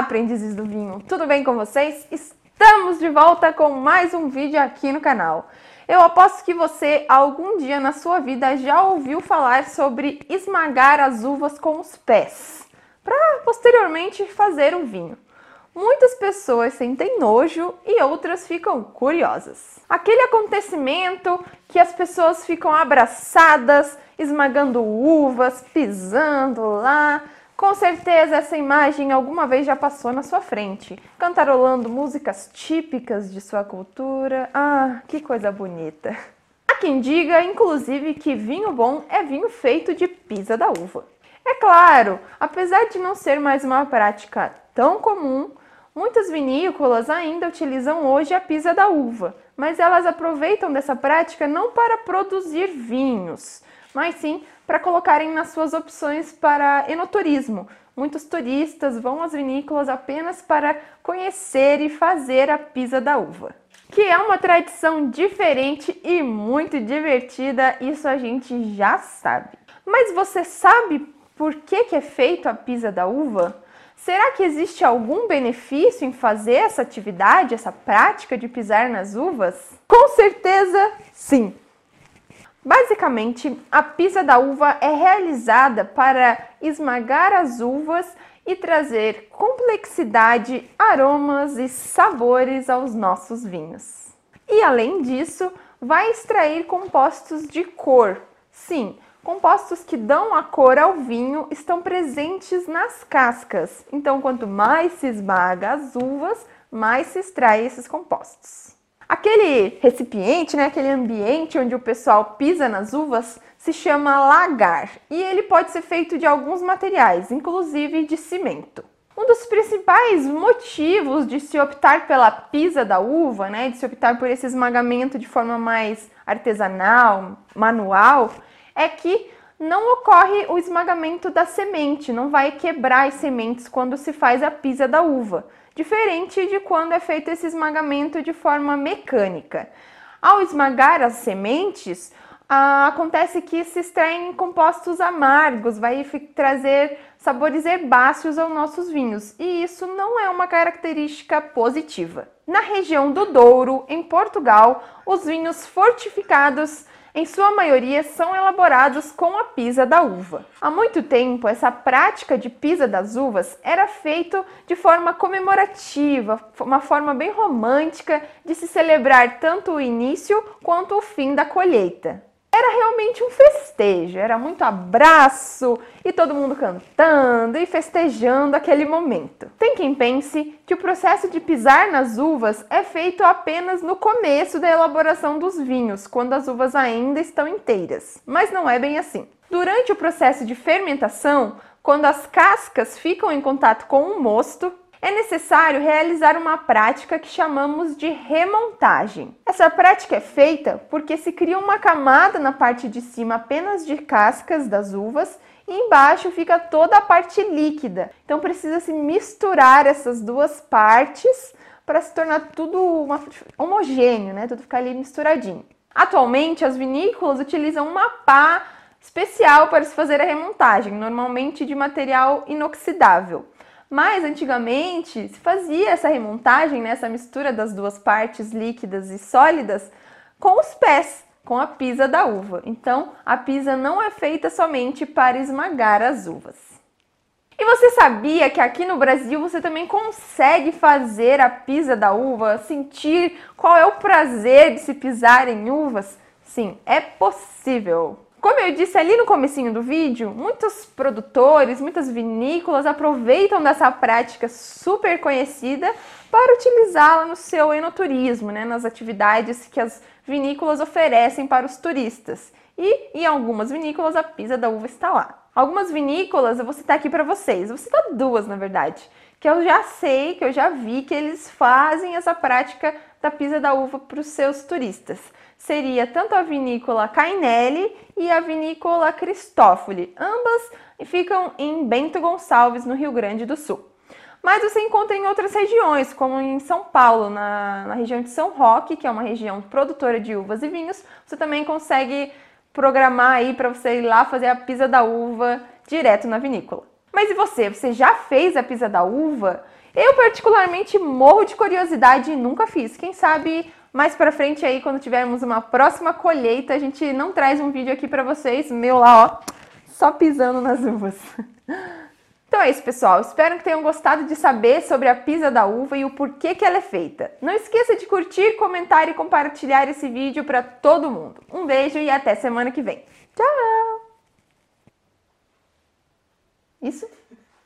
aprendizes do vinho! Tudo bem com vocês? Estamos de volta com mais um vídeo aqui no canal. Eu aposto que você, algum dia na sua vida, já ouviu falar sobre esmagar as uvas com os pés, para posteriormente fazer o vinho. Muitas pessoas sentem nojo e outras ficam curiosas. Aquele acontecimento que as pessoas ficam abraçadas, esmagando uvas, pisando lá, com certeza essa imagem alguma vez já passou na sua frente, cantarolando músicas típicas de sua cultura. Ah, que coisa bonita! Há quem diga, inclusive, que vinho bom é vinho feito de pisa da uva. É claro, apesar de não ser mais uma prática tão comum, muitas vinícolas ainda utilizam hoje a pisa da uva, mas elas aproveitam dessa prática não para produzir vinhos, mas sim para colocarem nas suas opções para enoturismo. Muitos turistas vão às vinícolas apenas para conhecer e fazer a pisa da uva. Que é uma tradição diferente e muito divertida, isso a gente já sabe. Mas você sabe por que, que é feito a pisa da uva? Será que existe algum benefício em fazer essa atividade, essa prática de pisar nas uvas? Com certeza, sim! Basicamente, a pisa da uva é realizada para esmagar as uvas e trazer complexidade, aromas e sabores aos nossos vinhos. E além disso, vai extrair compostos de cor. Sim, compostos que dão a cor ao vinho estão presentes nas cascas. Então, quanto mais se esmaga as uvas, mais se extrai esses compostos. Aquele recipiente, né, aquele ambiente onde o pessoal pisa nas uvas, se chama lagar e ele pode ser feito de alguns materiais, inclusive de cimento. Um dos principais motivos de se optar pela pisa da uva, né, de se optar por esse esmagamento de forma mais artesanal, manual, é que não ocorre o esmagamento da semente, não vai quebrar as sementes quando se faz a pisa da uva diferente de quando é feito esse esmagamento de forma mecânica. Ao esmagar as sementes, ah, acontece que se extraem compostos amargos, vai trazer sabores herbáceos aos nossos vinhos, e isso não é uma característica positiva. Na região do Douro, em Portugal, os vinhos fortificados em sua maioria são elaborados com a pisa da uva. Há muito tempo, essa prática de pisa das uvas era feita de forma comemorativa, uma forma bem romântica de se celebrar tanto o início quanto o fim da colheita era realmente um festejo, era muito abraço e todo mundo cantando e festejando aquele momento. Tem quem pense que o processo de pisar nas uvas é feito apenas no começo da elaboração dos vinhos, quando as uvas ainda estão inteiras, mas não é bem assim. Durante o processo de fermentação, quando as cascas ficam em contato com o mosto, é necessário realizar uma prática que chamamos de remontagem. Essa prática é feita porque se cria uma camada na parte de cima apenas de cascas das uvas e embaixo fica toda a parte líquida. Então precisa se misturar essas duas partes para se tornar tudo uma, homogêneo, né? Tudo ficar ali misturadinho. Atualmente as vinícolas utilizam uma pá especial para se fazer a remontagem, normalmente de material inoxidável. Mas antigamente se fazia essa remontagem, né, essa mistura das duas partes líquidas e sólidas com os pés, com a pisa da uva. Então a pisa não é feita somente para esmagar as uvas. E você sabia que aqui no Brasil você também consegue fazer a pisa da uva, sentir qual é o prazer de se pisar em uvas? Sim, é possível. Como eu disse ali no comecinho do vídeo, muitos produtores, muitas vinícolas aproveitam dessa prática super conhecida para utilizá-la no seu enoturismo, né, nas atividades que as vinícolas oferecem para os turistas. E em algumas vinícolas a pisa da uva está lá. Algumas vinícolas eu vou citar aqui para vocês, eu vou citar duas na verdade, que eu já sei, que eu já vi que eles fazem essa prática da pisa da uva para os seus turistas seria tanto a vinícola Cainelli e a vinícola Cristófoli. Ambas ficam em Bento Gonçalves, no Rio Grande do Sul. Mas você encontra em outras regiões, como em São Paulo, na, na região de São Roque, que é uma região produtora de uvas e vinhos. Você também consegue programar aí para você ir lá fazer a pisa da uva direto na vinícola. Mas e você? Você já fez a pisa da uva? Eu particularmente morro de curiosidade e nunca fiz. Quem sabe mais para frente aí quando tivermos uma próxima colheita, a gente não traz um vídeo aqui para vocês, meu lá, ó, só pisando nas uvas. Então é isso, pessoal. Espero que tenham gostado de saber sobre a pisa da uva e o porquê que ela é feita. Não esqueça de curtir, comentar e compartilhar esse vídeo para todo mundo. Um beijo e até semana que vem. Tchau! Isso?